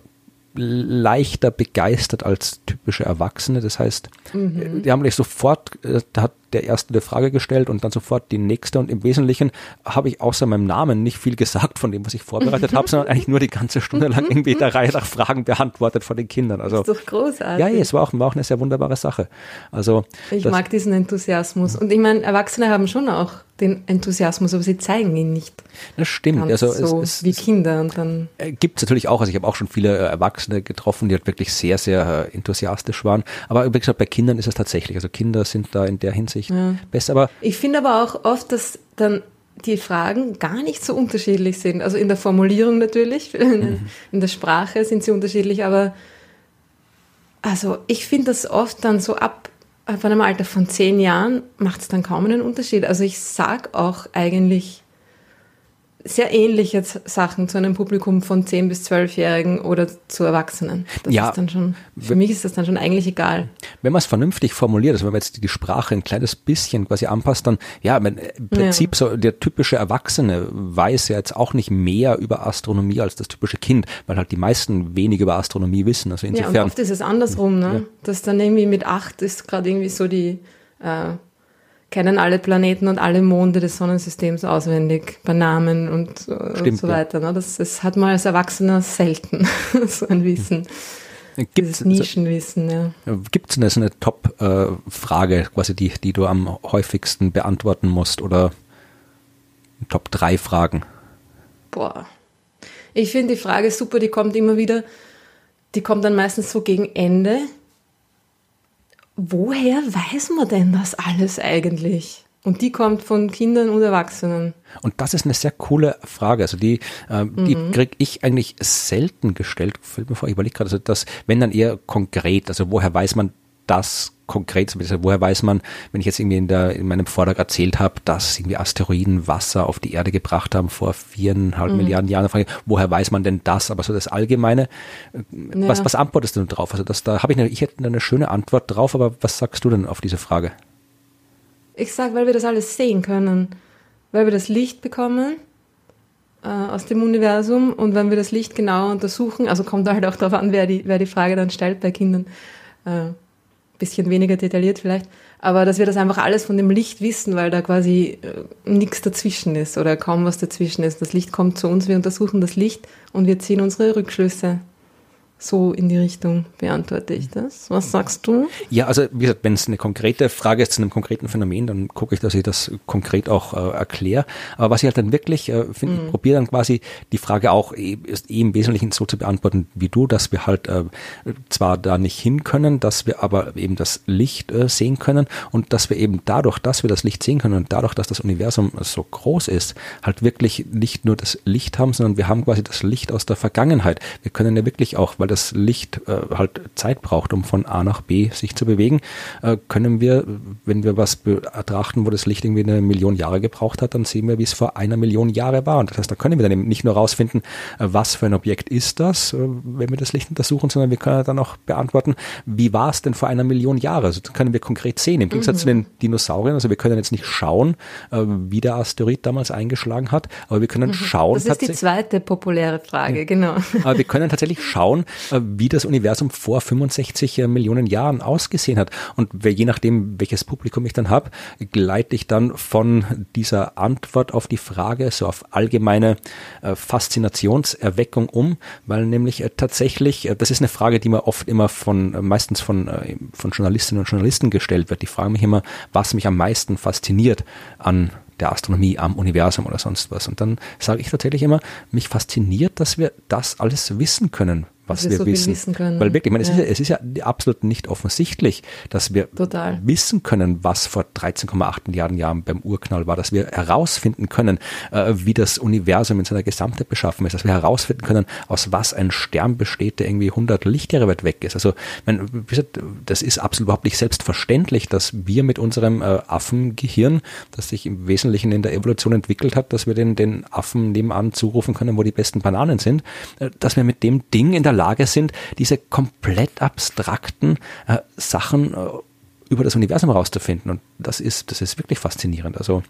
A: leichter begeistert als typische Erwachsene. Das heißt, mhm. die haben gleich sofort, äh, da hat der erste eine Frage gestellt und dann sofort die nächste. Und im Wesentlichen habe ich außer meinem Namen nicht viel gesagt von dem, was ich vorbereitet habe, [laughs] sondern eigentlich nur die ganze Stunde lang irgendwie der [laughs] Reihe nach Fragen beantwortet von den Kindern. Also,
B: das ist doch großartig.
A: Ja, ja, es war auch, war auch eine sehr wunderbare Sache. Also,
B: ich das, mag diesen Enthusiasmus. Und ich meine, Erwachsene haben schon auch den Enthusiasmus, aber sie zeigen ihn nicht.
A: Das stimmt.
B: also so es, es, wie Kinder und dann.
A: Äh, Gibt es natürlich auch. Also ich habe auch schon viele äh, Erwachsene getroffen, die halt wirklich sehr, sehr äh, enthusiastisch waren. Aber wie gesagt, bei Kindern ist es tatsächlich. Also Kinder sind da in der Hinsicht Hinsicht ja. besser. Aber
B: ich finde aber auch oft, dass dann die Fragen gar nicht so unterschiedlich sind. Also in der Formulierung natürlich, [laughs] mhm. in der Sprache sind sie unterschiedlich, aber also ich finde das oft dann so ab, ab einem Alter von zehn Jahren macht es dann kaum einen Unterschied. Also ich sage auch eigentlich sehr ähnliche Sachen zu einem Publikum von 10- bis 12-Jährigen oder zu Erwachsenen. Das ja, ist dann schon, für mich ist das dann schon eigentlich egal.
A: Wenn man es vernünftig formuliert, also wenn man jetzt die Sprache ein kleines bisschen quasi anpasst, dann, ja, im Prinzip ja. so der typische Erwachsene weiß ja jetzt auch nicht mehr über Astronomie als das typische Kind, weil halt die meisten wenig über Astronomie wissen. Also insofern. Ja, und
B: oft ist es andersrum, ne? Ja. Dass dann irgendwie mit acht ist gerade irgendwie so die, äh, kennen alle Planeten und alle Monde des Sonnensystems auswendig, bei Namen und, Stimmt, und so weiter. Ne? Das, das, hat man als Erwachsener selten, [laughs] so ein Wissen. Gibt's, Nischenwissen, ja.
A: Gibt es eine, so eine Top-Frage, quasi die, die du am häufigsten beantworten musst oder Top 3 Fragen?
B: Boah. Ich finde die Frage super, die kommt immer wieder, die kommt dann meistens so gegen Ende woher weiß man denn das alles eigentlich? Und die kommt von Kindern und Erwachsenen.
A: Und das ist eine sehr coole Frage. Also die, äh, die mhm. kriege ich eigentlich selten gestellt. Fällt mir vor, ich überlege gerade, also das, wenn dann eher konkret, also woher weiß man das konkret, woher weiß man, wenn ich jetzt irgendwie in, der, in meinem Vortrag erzählt habe, dass irgendwie Asteroiden Wasser auf die Erde gebracht haben vor viereinhalb mhm. Milliarden Jahren, woher weiß man denn das? Aber so das Allgemeine, ja. was, was antwortest du drauf? Also das, da habe ich, eine, ich hätte eine schöne Antwort drauf, aber was sagst du denn auf diese Frage?
B: Ich sage, weil wir das alles sehen können, weil wir das Licht bekommen äh, aus dem Universum und wenn wir das Licht genau untersuchen, also kommt halt auch darauf an, wer die, wer die Frage dann stellt bei Kindern, äh, bisschen weniger detailliert vielleicht, aber dass wir das einfach alles von dem Licht wissen, weil da quasi äh, nichts dazwischen ist oder kaum was dazwischen ist. Das Licht kommt zu uns, wir untersuchen das Licht und wir ziehen unsere Rückschlüsse so in die Richtung beantworte ich das. Was sagst du?
A: Ja, also wie gesagt, wenn es eine konkrete Frage ist zu einem konkreten Phänomen, dann gucke ich, dass ich das konkret auch äh, erkläre. Aber was ich halt dann wirklich äh, finde, mhm. ich probiere dann quasi die Frage auch eh, ist eh im Wesentlichen so zu beantworten wie du, dass wir halt äh, zwar da nicht hin können, dass wir aber eben das Licht äh, sehen können und dass wir eben dadurch, dass wir das Licht sehen können und dadurch, dass das Universum so groß ist, halt wirklich nicht nur das Licht haben, sondern wir haben quasi das Licht aus der Vergangenheit. Wir können ja wirklich auch, weil das Licht äh, halt Zeit braucht, um von A nach B sich zu bewegen, äh, können wir, wenn wir was betrachten, wo das Licht irgendwie eine Million Jahre gebraucht hat, dann sehen wir, wie es vor einer Million Jahre war. Und das heißt, da können wir dann eben nicht nur rausfinden, äh, was für ein Objekt ist das, äh, wenn wir das Licht untersuchen, sondern wir können dann auch beantworten, wie war es denn vor einer Million Jahre? Also das können wir konkret sehen. Im Gegensatz mhm. zu den Dinosauriern, also wir können jetzt nicht schauen, äh, wie der Asteroid damals eingeschlagen hat, aber wir können mhm. schauen.
B: Das ist die zweite populäre Frage, genau.
A: Aber wir können tatsächlich schauen, wie das Universum vor 65 äh, Millionen Jahren ausgesehen hat. Und je nachdem, welches Publikum ich dann habe, gleite ich dann von dieser Antwort auf die Frage so auf allgemeine äh, Faszinationserweckung um, weil nämlich äh, tatsächlich, das ist eine Frage, die mir oft immer von, meistens von, von Journalistinnen und Journalisten gestellt wird. Die fragen mich immer, was mich am meisten fasziniert an der Astronomie, am Universum oder sonst was. Und dann sage ich tatsächlich immer, mich fasziniert, dass wir das alles wissen können, was wir, wir so wissen. wissen. Weil wirklich, ich meine, ja. es, ist ja, es ist ja absolut nicht offensichtlich, dass wir Total. wissen können, was vor 13,8 Milliarden Jahren beim Urknall war, dass wir herausfinden können, äh, wie das Universum in seiner Gesamtheit beschaffen ist, dass wir herausfinden können, aus was ein Stern besteht, der irgendwie 100 Lichtjahre weit weg ist. Also, mein, wie gesagt, das ist absolut überhaupt nicht selbstverständlich, dass wir mit unserem äh, Affengehirn, das sich im Wesentlichen in der Evolution entwickelt hat, dass wir den, den Affen nebenan zurufen können, wo die besten Bananen sind, äh, dass wir mit dem Ding in der Lage sind, diese komplett abstrakten äh, Sachen äh, über das Universum herauszufinden. Und das ist, das ist wirklich faszinierend. Also,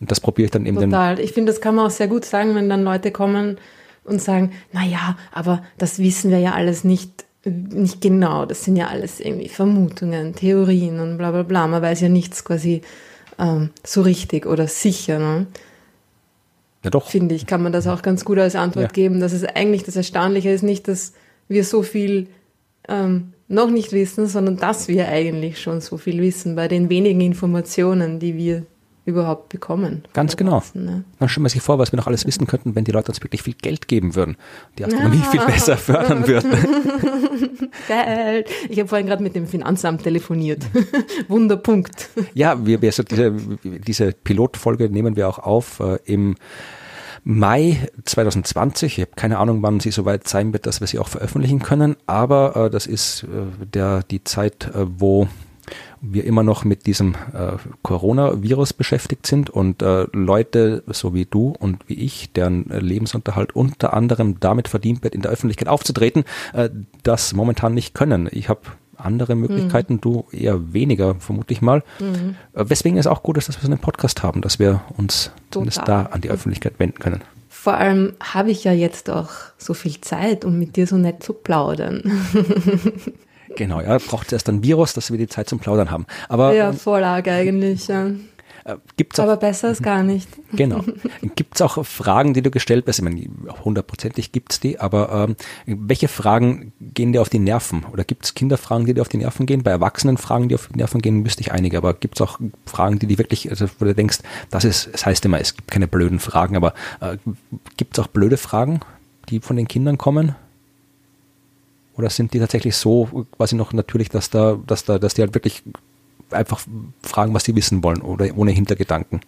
A: und das probiere ich dann eben.
B: Total. Ich finde, das kann man auch sehr gut sagen, wenn dann Leute kommen und sagen, na ja, aber das wissen wir ja alles nicht, nicht genau. Das sind ja alles irgendwie Vermutungen, Theorien und bla, bla, bla. Man weiß ja nichts quasi ähm, so richtig oder sicher. Ne? Ja, doch. Finde ich, kann man das auch ganz gut als Antwort ja. geben, dass es eigentlich das Erstaunliche ist, nicht, dass wir so viel ähm, noch nicht wissen, sondern dass wir eigentlich schon so viel wissen bei den wenigen Informationen, die wir überhaupt bekommen.
A: Ganz genau. Ne? Man stellt sich vor, was wir noch alles wissen könnten, wenn die Leute uns wirklich viel Geld geben würden, die Astronomie ja. viel besser fördern würden. [laughs]
B: Geld. Ich habe vorhin gerade mit dem Finanzamt telefoniert. [laughs] Wunderpunkt.
A: Ja, wir, wir so diese, diese Pilotfolge nehmen wir auch auf äh, im Mai 2020. Ich habe keine Ahnung, wann sie soweit sein wird, dass wir sie auch veröffentlichen können, aber äh, das ist äh, der, die Zeit, äh, wo wir immer noch mit diesem äh, Coronavirus beschäftigt sind und äh, Leute so wie du und wie ich, deren Lebensunterhalt unter anderem damit verdient wird, in der Öffentlichkeit aufzutreten, äh, das momentan nicht können. Ich habe andere Möglichkeiten, mhm. du eher weniger, vermutlich mal. Mhm. Äh, weswegen es auch gut ist, dass wir so einen Podcast haben, dass wir uns zumindest da an die Öffentlichkeit wenden können.
B: Vor allem habe ich ja jetzt auch so viel Zeit, um mit dir so nett zu plaudern. [laughs]
A: genau, ja, braucht erst ein Virus, dass wir die Zeit zum Plaudern haben. Aber,
B: ja, Vorlage eigentlich, ja. Äh, gibt's auch, Aber besser ist gar nicht.
A: Genau. [laughs] Gibt es auch Fragen, die du gestellt hast? Ich meine, hundertprozentig gibt es die, aber ähm, welche Fragen gehen dir auf die Nerven? Oder gibt es Kinderfragen, die dir auf die Nerven gehen? Bei Erwachsenen Fragen, die auf die Nerven gehen, wüsste ich einige, aber gibt es auch Fragen, die dir wirklich, also wo du denkst, das ist, es heißt immer, es gibt keine blöden Fragen, aber äh, gibt es auch blöde Fragen, die von den Kindern kommen? Oder sind die tatsächlich so quasi noch natürlich, dass da, dass da, dass die halt wirklich einfach fragen, was sie wissen wollen oder ohne Hintergedanken?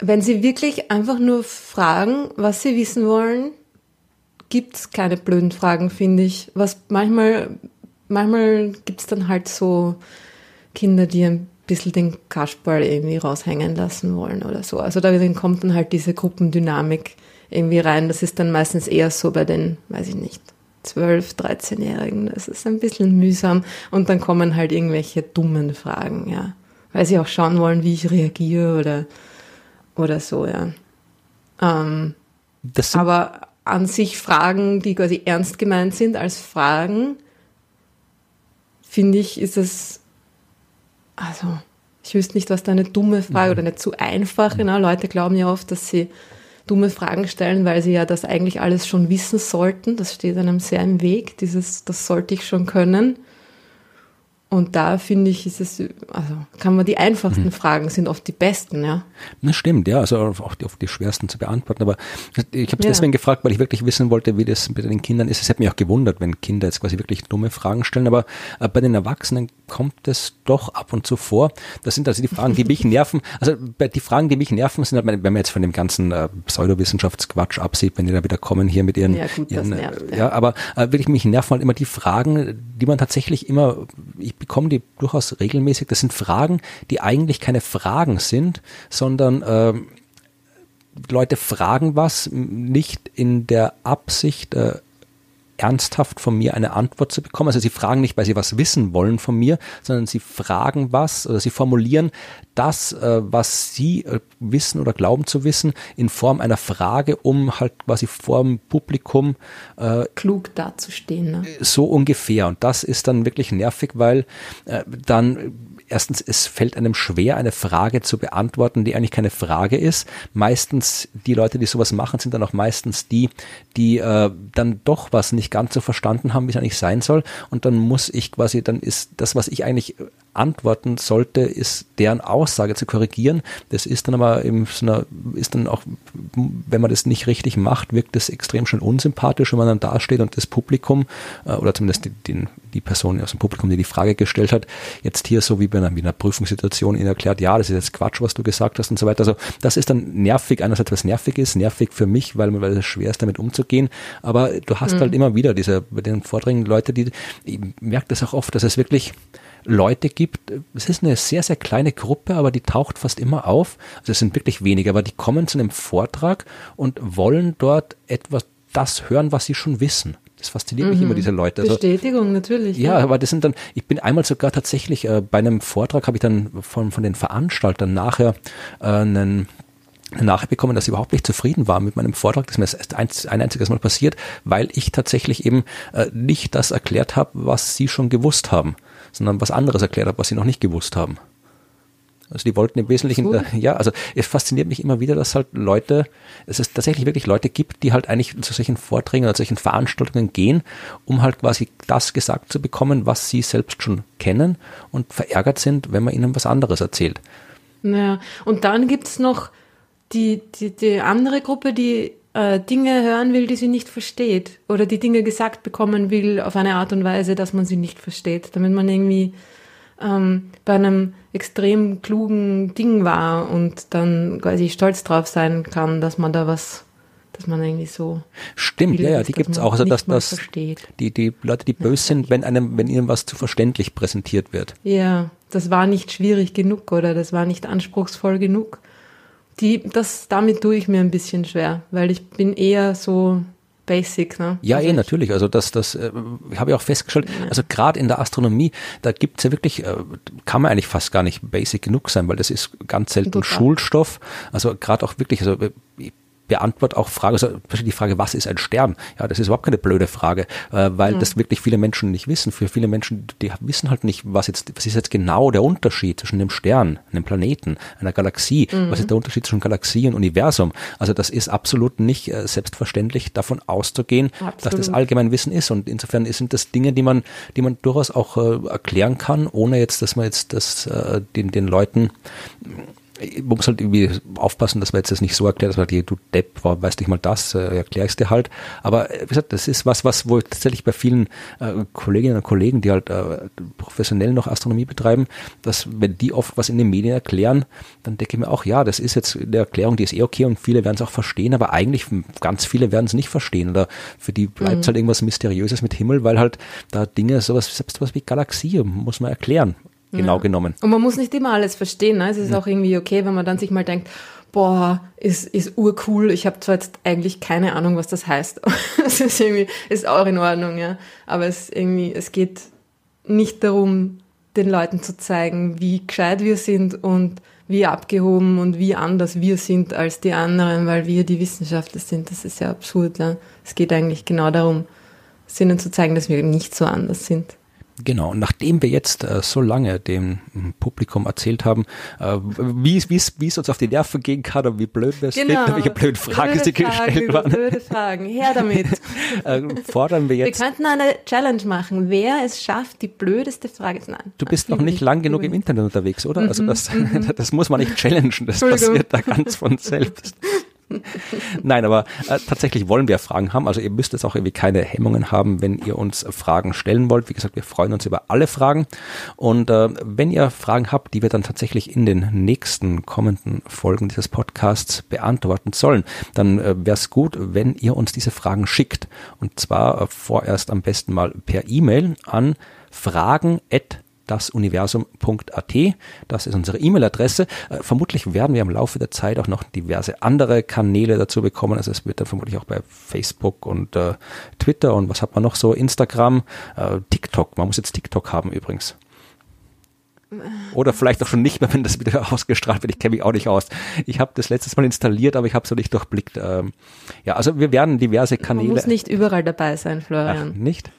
B: Wenn sie wirklich einfach nur fragen, was sie wissen wollen, gibt es keine blöden Fragen, finde ich. Was manchmal, manchmal gibt es dann halt so Kinder, die ein bisschen den Kasperl irgendwie raushängen lassen wollen oder so. Also da kommt dann halt diese Gruppendynamik irgendwie rein. Das ist dann meistens eher so bei den, weiß ich nicht, 12, 13-Jährigen. Das ist ein bisschen mühsam. Und dann kommen halt irgendwelche dummen Fragen, ja. Weil sie auch schauen wollen, wie ich reagiere oder, oder so, ja. Ähm, aber an sich Fragen, die quasi ernst gemeint sind als Fragen, finde ich, ist es also ich wüsste nicht, was da eine dumme Frage mhm. oder eine zu einfache. Ne? Leute glauben ja oft, dass sie dumme Fragen stellen, weil sie ja das eigentlich alles schon wissen sollten. Das steht einem sehr im Weg. Dieses, das sollte ich schon können. Und da finde ich, ist es, also kann man die einfachsten mhm. Fragen sind oft die besten, ja.
A: Das stimmt, ja, also auch die, oft die schwersten zu beantworten. Aber ich habe es ja. deswegen gefragt, weil ich wirklich wissen wollte, wie das mit den Kindern ist. Es hätte mich auch gewundert, wenn Kinder jetzt quasi wirklich dumme Fragen stellen. Aber äh, bei den Erwachsenen kommt es doch ab und zu vor. Das sind also die Fragen, die mich [laughs] nerven. Also die Fragen, die mich nerven, sind halt, wenn man jetzt von dem ganzen äh, Pseudowissenschaftsquatsch absieht, wenn die da wieder kommen hier mit ihren,
B: ja, gut,
A: ihren
B: nervt,
A: ja. ja. aber äh, wirklich mich nerven halt immer die Fragen, die man tatsächlich immer, ich bekomme die durchaus regelmäßig. Das sind Fragen, die eigentlich keine Fragen sind, sondern äh, Leute fragen was, nicht in der Absicht, äh, ernsthaft von mir eine Antwort zu bekommen. Also sie fragen nicht, weil sie was wissen wollen von mir, sondern sie fragen was oder sie formulieren das, äh, was sie äh, wissen oder glauben zu wissen, in Form einer Frage, um halt quasi vor dem Publikum
B: äh, klug dazustehen. Ne?
A: So ungefähr. Und das ist dann wirklich nervig, weil äh, dann erstens, es fällt einem schwer, eine Frage zu beantworten, die eigentlich keine Frage ist. Meistens, die Leute, die sowas machen, sind dann auch meistens die, die äh, dann doch was nicht ganz so verstanden haben, wie es eigentlich sein soll. Und dann muss ich quasi, dann ist das, was ich eigentlich antworten sollte, ist deren Aussage zu korrigieren. Das ist dann aber in so einer, ist dann auch, wenn man das nicht richtig macht, wirkt das extrem schön unsympathisch, wenn man dann dasteht und das Publikum, äh, oder zumindest die, die, die Person aus dem Publikum, die die Frage gestellt hat, jetzt hier so wie bei einer, wie einer Prüfungssituation ihnen erklärt, ja, das ist jetzt Quatsch, was du gesagt hast und so weiter. Also das ist dann nervig, einerseits was nervig ist, nervig für mich, weil, weil es schwer ist, damit umzugehen, aber du hast mhm. halt immer wieder diese, bei den Vorträgen Leute, die, ich merke das auch oft, dass es wirklich, Leute gibt. Es ist eine sehr, sehr kleine Gruppe, aber die taucht fast immer auf. Also es sind wirklich wenige, aber die kommen zu einem Vortrag und wollen dort etwas, das hören, was sie schon wissen. Das fasziniert mhm. mich immer, diese Leute.
B: Also, Bestätigung, natürlich.
A: Ja, ja, aber das sind dann, ich bin einmal sogar tatsächlich äh, bei einem Vortrag, habe ich dann von, von den Veranstaltern nachher äh, einen nachher bekommen, dass sie überhaupt nicht zufrieden waren mit meinem Vortrag. Das ist mir ein, ein einziges Mal passiert, weil ich tatsächlich eben äh, nicht das erklärt habe, was sie schon gewusst haben sondern was anderes erklärt habe, was sie noch nicht gewusst haben. Also die wollten im Wesentlichen, so. ja, also es fasziniert mich immer wieder, dass halt Leute, es ist tatsächlich wirklich Leute gibt, die halt eigentlich zu solchen Vorträgen oder solchen Veranstaltungen gehen, um halt quasi das gesagt zu bekommen, was sie selbst schon kennen und verärgert sind, wenn man ihnen was anderes erzählt.
B: Ja, und dann gibt's noch die, die, die andere Gruppe, die äh, Dinge hören will, die sie nicht versteht. Oder die Dinge gesagt bekommen will auf eine Art und Weise, dass man sie nicht versteht, damit man irgendwie ähm, bei einem extrem klugen Ding war und dann quasi stolz drauf sein kann, dass man da was dass man irgendwie so
A: stimmt ja ja die gibt es auch also dass das die die Leute die böse sind wenn einem wenn ihnen was zu verständlich präsentiert wird.
B: Ja das war nicht schwierig genug oder das war nicht anspruchsvoll genug die, das, damit tue ich mir ein bisschen schwer, weil ich bin eher so basic, ne?
A: Ja, also eh, natürlich. Also das, das äh, habe ich auch festgestellt. Ja. Also gerade in der Astronomie, da gibt's ja wirklich, äh, kann man eigentlich fast gar nicht basic genug sein, weil das ist ganz selten Total. Schulstoff. Also gerade auch wirklich, also beantwortet auch Fragen, also die Frage, was ist ein Stern? Ja, das ist überhaupt keine blöde Frage, äh, weil mhm. das wirklich viele Menschen nicht wissen. Für viele Menschen, die wissen halt nicht, was jetzt, was ist jetzt genau der Unterschied zwischen einem Stern, einem Planeten, einer Galaxie, mhm. was ist der Unterschied zwischen Galaxie und Universum? Also das ist absolut nicht äh, selbstverständlich davon auszugehen, absolut. dass das Allgemeinwissen ist. Und insofern sind das Dinge, die man, die man durchaus auch äh, erklären kann, ohne jetzt, dass man jetzt das den, den Leuten man muss halt irgendwie aufpassen, dass man jetzt das nicht so erklärt, dass man die, du Depp, war, weißt du mal das, äh, erklär ich dir halt. Aber äh, wie gesagt, das ist was, was wohl tatsächlich bei vielen äh, Kolleginnen und Kollegen, die halt äh, professionell noch Astronomie betreiben, dass wenn die oft was in den Medien erklären, dann denke ich mir auch, ja, das ist jetzt eine Erklärung, die ist eh okay und viele werden es auch verstehen, aber eigentlich ganz viele werden es nicht verstehen oder für die bleibt es mhm. halt irgendwas Mysteriöses mit Himmel, weil halt da Dinge, sowas, selbst was wie Galaxie muss man erklären genau ja. genommen.
B: Und man muss nicht immer alles verstehen. Ne? Es ist ja. auch irgendwie okay, wenn man dann sich mal denkt, boah, ist, ist urcool. Ich habe zwar jetzt eigentlich keine Ahnung, was das heißt. [laughs] Es ist irgendwie, ist auch in Ordnung, ja. Aber es irgendwie, es geht nicht darum, den Leuten zu zeigen, wie gescheit wir sind und wie abgehoben und wie anders wir sind als die anderen, weil wir die Wissenschaftler sind. Das ist ja absurd. Ja? Es geht eigentlich genau darum, ihnen zu zeigen, dass wir nicht so anders sind.
A: Genau, und nachdem wir jetzt äh, so lange dem hm, Publikum erzählt haben, äh, wie es uns auf die Nerven gehen kann und wie blöd wir es genau. finden, welche blöden Fragen blöde sie Fragen, gestellt waren.
B: Blöde Fragen, her [laughs] damit.
A: äh, fordern wir jetzt.
B: Wir könnten eine Challenge machen, wer es schafft, die blödeste Frage zu nein.
A: Du bist noch nicht lang genug im Internet unterwegs, oder? Also mhm, also das, mhm. [laughs] das muss man nicht challengen, das passiert da ganz von selbst. [laughs] [laughs] Nein, aber äh, tatsächlich wollen wir Fragen haben. Also ihr müsst jetzt auch irgendwie keine Hemmungen haben, wenn ihr uns Fragen stellen wollt. Wie gesagt, wir freuen uns über alle Fragen. Und äh, wenn ihr Fragen habt, die wir dann tatsächlich in den nächsten kommenden Folgen dieses Podcasts beantworten sollen, dann äh, wäre es gut, wenn ihr uns diese Fragen schickt. Und zwar äh, vorerst am besten mal per E-Mail an fragen@ dasuniversum.at. Das ist unsere E-Mail-Adresse. Äh, vermutlich werden wir im Laufe der Zeit auch noch diverse andere Kanäle dazu bekommen. Also es wird dann vermutlich auch bei Facebook und äh, Twitter und was hat man noch so? Instagram, äh, TikTok. Man muss jetzt TikTok haben übrigens. Oder vielleicht auch schon nicht mehr, wenn das wieder [laughs] ausgestrahlt wird. Ich kenne mich auch nicht aus. Ich habe das letztes Mal installiert, aber ich habe es noch nicht durchblickt. Ähm, ja, also wir werden diverse Kanäle. Man
B: muss nicht überall dabei sein, Florian.
A: Ach, nicht?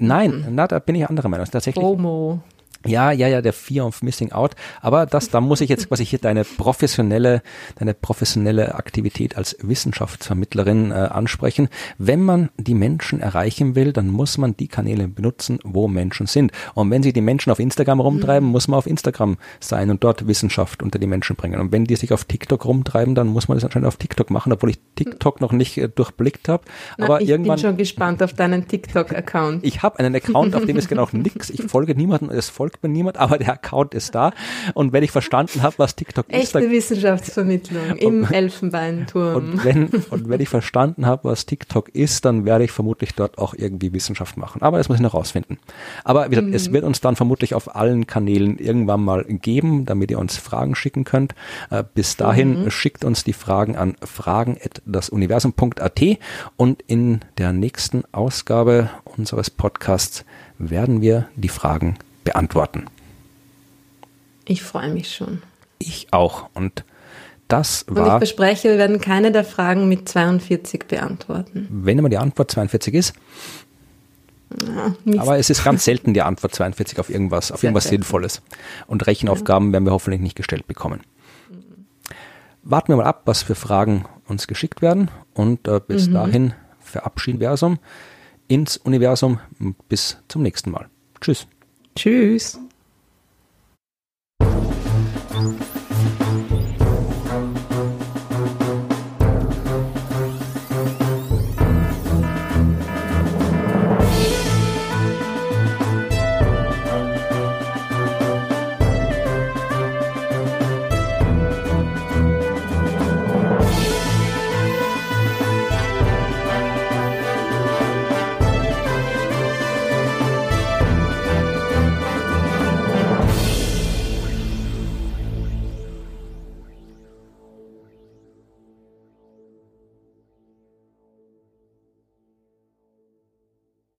A: Nein, mhm. na, da bin ich anderer Meinung. Tatsächlich.
B: FOMO.
A: Ja, ja, ja, der Fear of Missing Out. Aber das, da muss ich jetzt quasi hier deine professionelle, deine professionelle Aktivität als Wissenschaftsvermittlerin äh, ansprechen. Wenn man die Menschen erreichen will, dann muss man die Kanäle benutzen, wo Menschen sind. Und wenn sie die Menschen auf Instagram rumtreiben, mhm. muss man auf Instagram sein und dort Wissenschaft unter die Menschen bringen. Und wenn die sich auf TikTok rumtreiben, dann muss man das anscheinend auf TikTok machen, obwohl ich TikTok noch nicht äh, durchblickt habe. Aber
B: ich
A: irgendwann.
B: Ich bin schon gespannt auf deinen TikTok-Account.
A: Ich habe einen Account, auf dem ist genau [laughs] nichts. Ich folge niemandem, es folgt folgt mir niemand, [laughs] aber der Account ist da. Und wenn ich verstanden habe, was TikTok
B: Echte
A: ist.
B: Echte Wissenschaftsvermittlung [laughs] im und, Elfenbeinturm.
A: Und wenn, und wenn ich verstanden habe, was TikTok ist, dann werde ich vermutlich dort auch irgendwie Wissenschaft machen. Aber das muss ich noch rausfinden. Aber wie gesagt, mhm. es wird uns dann vermutlich auf allen Kanälen irgendwann mal geben, damit ihr uns Fragen schicken könnt. Äh, bis dahin mhm. schickt uns die Fragen an fragen.dasuniversum.at und in der nächsten Ausgabe unseres Podcasts werden wir die Fragen beantworten.
B: Ich freue mich schon.
A: Ich auch. Und das war. Und
B: ich verspreche, wir werden keine der Fragen mit 42 beantworten.
A: Wenn immer die Antwort 42 ist. Ja, aber es ist ganz selten die Antwort 42 auf irgendwas, auf Sehr irgendwas selten. Sinnvolles. Und Rechenaufgaben ja. werden wir hoffentlich nicht gestellt bekommen. Warten wir mal ab, was für Fragen uns geschickt werden. Und äh, bis mhm. dahin verabschieden wir uns ins Universum. Bis zum nächsten Mal. Tschüss.
B: Tschüss.